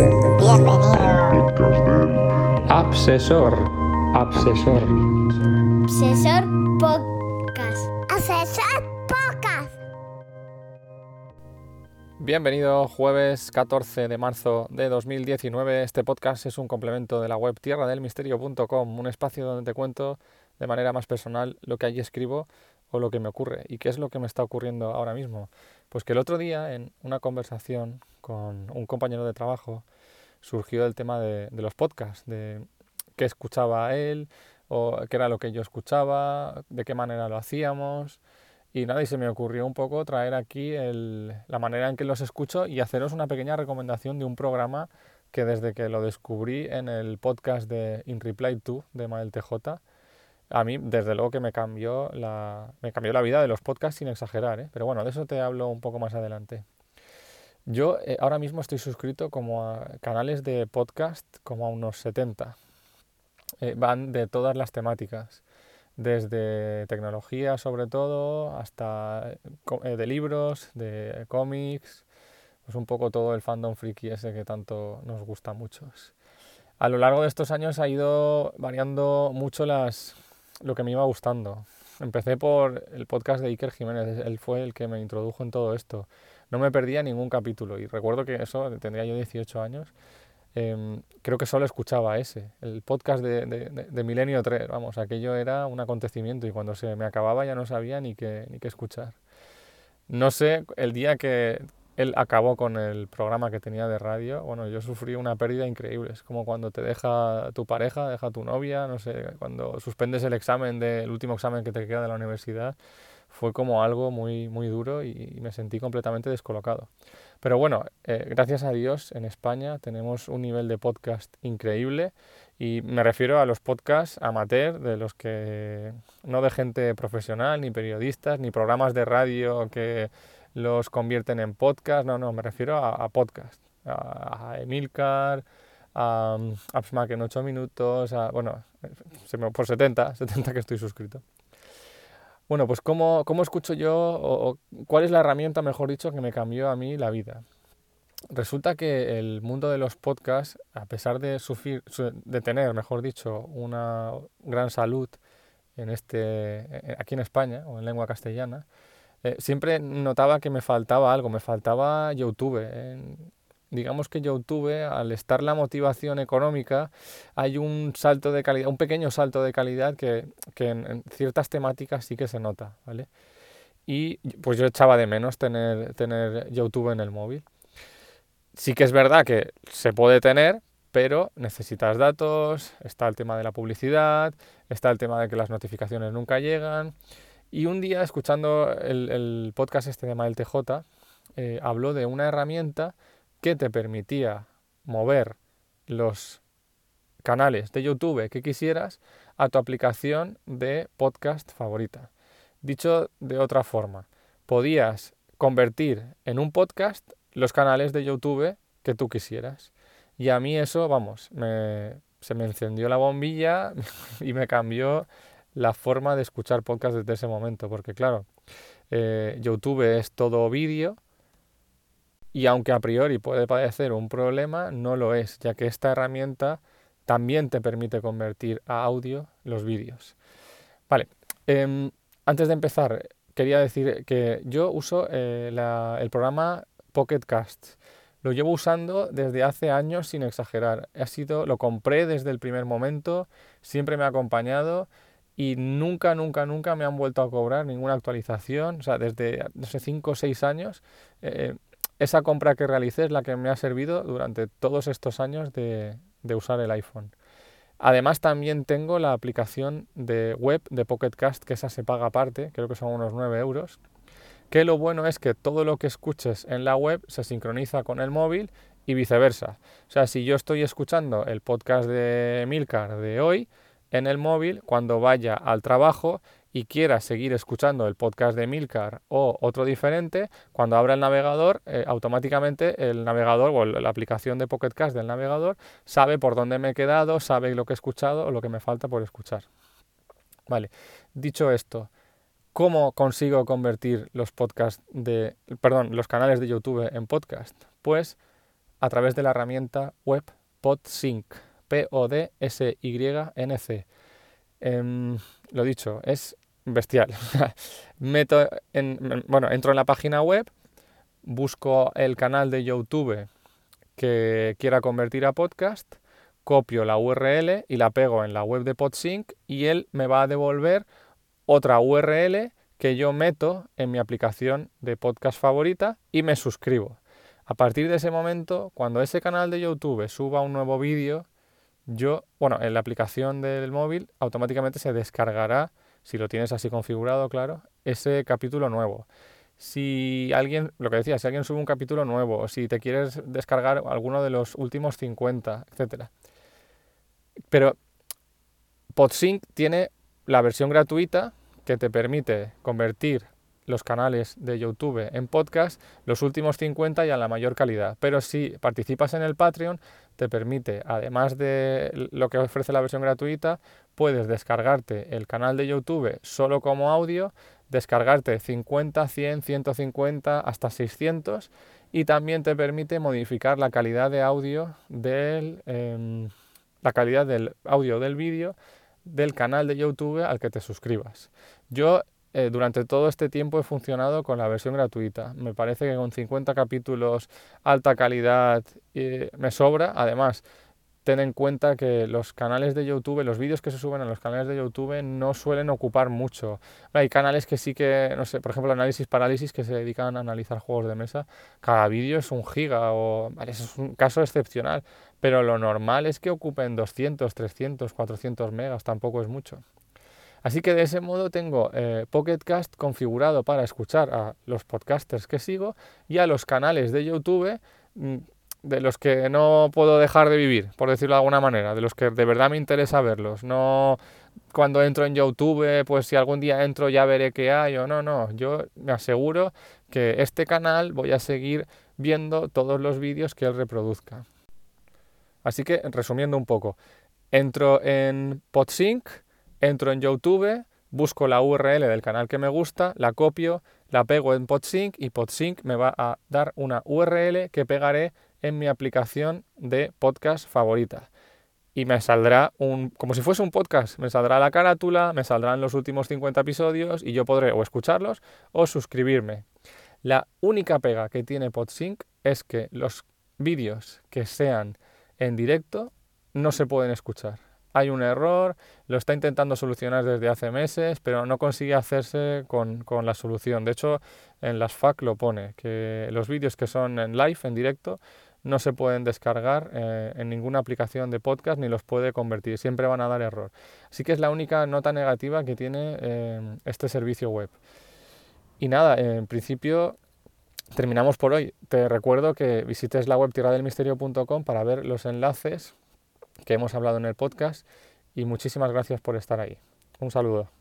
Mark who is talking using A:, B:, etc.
A: Bienvenido.
B: Absesor. Absesor.
A: Asesor Podcast. Asesor Podcast.
C: Bienvenido, jueves 14 de marzo de 2019. Este podcast es un complemento de la web tierradelmisterio.com, un espacio donde te cuento de manera más personal lo que allí escribo o lo que me ocurre. ¿Y qué es lo que me está ocurriendo ahora mismo? Pues que el otro día, en una conversación con un compañero de trabajo, surgió el tema de, los podcasts, de qué escuchaba él, o qué era lo que yo escuchaba, de qué manera lo hacíamos. Y nada, y se me ocurrió un poco traer aquí el, la manera en que los escucho y haceros una pequeña recomendación de un programa que desde que lo descubrí en el podcast de In Reply To de Mael TJ, a mí desde luego que me cambió la, me cambió la vida de los podcasts sin exagerar, ¿eh? pero bueno, de eso te hablo un poco más adelante. Yo eh, ahora mismo estoy suscrito como a canales de podcast como a unos 70. Eh, van de todas las temáticas, desde tecnología sobre todo, hasta eh, de libros, de cómics, pues un poco todo el fandom friki ese que tanto nos gusta a muchos. A lo largo de estos años ha ido variando mucho las, lo que me iba gustando. Empecé por el podcast de Iker Jiménez, él fue el que me introdujo en todo esto. No me perdía ningún capítulo y recuerdo que eso, tendría yo 18 años, em, creo que solo escuchaba ese, el podcast de, de, de- Milenio 3, vamos, aquello era un acontecimiento y cuando se me acababa ya no sabía ni qué, ni qué escuchar. No sé, el día que él acabó con el programa que tenía de radio, bueno, yo sufrí una pérdida increíble. Es como cuando te deja tu pareja, deja tu novia, no sé, cuando suspendes el examen del último examen que te queda de la universidad, fue como algo muy, muy duro y, y me sentí completamente descolocado. Pero bueno, eh, gracias a Dios en España tenemos un nivel de podcast increíble y me refiero a los podcasts amateur, de los que no de gente profesional, ni periodistas, ni programas de radio que los convierten en podcast, no, no, me refiero a, a podcast, a, Emilcar, a um, AppsMac en 8 minutos, bueno, por 70, 70 que estoy suscrito. Bueno, pues ¿cómo, cómo escucho yo, o, o cuál es la herramienta, mejor dicho, que me cambió a mí la vida? Resulta que el mundo de los podcasts, a pesar de, sufrir, su- de tener, mejor dicho, una gran salud en este, aquí en España o en lengua castellana, eh, siempre notaba que me faltaba algo, me faltaba YouTube. En- digamos que YouTube, al estar la motivación económica, hay un salto de calidad, un pequeño salto de calidad que, que en, en ciertas temáticas sí que se nota, ¿vale? Y pues yo echaba de menos tener, tener YouTube en el móvil. Sí que es verdad que se puede tener, pero necesitas datos, está el tema de la publicidad, está el tema de que las notificaciones nunca llegan. Y un día, escuchando el, el podcast este de Mael TJ, eh, habló de una herramienta que te permitía mover los canales de YouTube que quisieras a tu aplicación de podcast favorita. Dicho de otra forma, podías convertir en un podcast los canales de YouTube que tú quisieras. Y a mí eso, vamos, me- se me encendió la bombilla y me cambió la forma de escuchar podcast desde ese momento, porque claro, eh, YouTube es todo vídeo y aunque a priori puede parecer un problema, no lo es, ya que esta herramienta también te permite convertir a audio los vídeos. Vale, em, antes de empezar, quería decir que yo uso eh, el programa Pocket Cast. Lo llevo usando desde hace años sin exagerar. Ha sido, lo compré desde el primer momento, siempre me ha acompañado y nunca, nunca, nunca me han vuelto a cobrar ninguna actualización. O sea, desde hace 5 o 6 años, eh, esa compra que realicé es la que me ha servido durante todos estos años de, de usar el iPhone. Además, también tengo la aplicación de web de Pocket Cast, que esa se paga aparte, creo que son unos 9 euros. Que lo bueno es que todo lo que escuches en la web se sincroniza con el móvil y viceversa. O sea, si yo estoy escuchando el podcast de Milcar de hoy en el móvil, cuando vaya al trabajo y quiera seguir escuchando el podcast de Milcar o otro diferente, cuando abra el navegador, eh, automáticamente el navegador o la aplicación de Pocket Cast del navegador sabe por dónde me he quedado, sabe lo que he escuchado o lo que me falta por escuchar. Vale, dicho esto, ¿cómo consigo convertir los podcasts de, perdón, los canales de YouTube en podcast? Pues a través de la herramienta web PodSync, P-O-D-S-Y-N-C. Em, lo dicho, es bestial. En, bueno, entro en la página web, busco el canal de YouTube que quiera convertir a podcast, copio la URL y la pego en la web de PodSync y él me va a devolver otra URL que yo meto en mi aplicación de podcast favorita y me suscribo. A partir de ese momento, cuando ese canal de YouTube suba un nuevo vídeo, yo, bueno, en la aplicación del móvil automáticamente se descargará, si lo tienes así configurado, claro, ese capítulo nuevo. Si alguien, lo que decía, si alguien sube un capítulo nuevo, o si te quieres descargar alguno de los últimos 50, etc. Pero PodSync tiene la versión gratuita que te permite convertir los canales de YouTube en podcast, los últimos 50 y a la mayor calidad. Pero si participas en el Patreon, te permite, además de lo que ofrece la versión gratuita, puedes descargarte el canal de YouTube solo como audio, descargarte 50, 100, 150, hasta 600 y también te permite modificar la calidad de audio del, em, la calidad del audio del vídeo del canal de YouTube al que te suscribas. Yo eh, durante todo este tiempo he funcionado con la versión gratuita. Me parece que con 50 capítulos, alta calidad, eh, me sobra. Además, ten en cuenta que los canales de YouTube, los vídeos que se suben a los canales de YouTube no suelen ocupar mucho. Hay canales que sí que, no sé, por ejemplo, Análisis Parálisis, que se dedican a analizar juegos de mesa. Cada vídeo es un giga o... Vale, es un caso excepcional, pero lo normal es que ocupen 200, 300, 400 megas, tampoco es mucho. Así que de ese modo tengo eh, Pocket Cast configurado para escuchar a los podcasters que sigo y a los canales de YouTube mm, de los que no puedo dejar de vivir, por decirlo de alguna manera, de los que de verdad me interesa verlos. No cuando entro en YouTube, pues si algún día entro ya veré qué hay o no, no. Yo me aseguro que este canal voy a seguir viendo todos los vídeos que él reproduzca. Así que, resumiendo un poco, entro en PodSync, entro en YouTube, busco la URL del canal que me gusta, la copio, la pego en PodSync y PodSync me va a dar una URL que pegaré en mi aplicación de podcast favorita. Y me saldrá un, como si fuese un podcast, me saldrá la carátula, me saldrán los últimos 50 episodios y yo podré o escucharlos o suscribirme. La única pega que tiene PodSync es que los vídeos que sean en directo no se pueden escuchar hay un error, lo está intentando solucionar desde hace meses, pero no consigue hacerse con, la solución. De hecho, en las FAQ lo pone, que los vídeos que son en live, en directo, no se pueden descargar eh, en ninguna aplicación de podcast ni los puede convertir, siempre van a dar error. Así que es la única nota negativa que tiene eh, este servicio web. Y nada, en principio terminamos por hoy. Te recuerdo que visites la web tierradelmisterio.com para ver los enlaces que hemos hablado en el podcast y muchísimas gracias por estar ahí. Un saludo.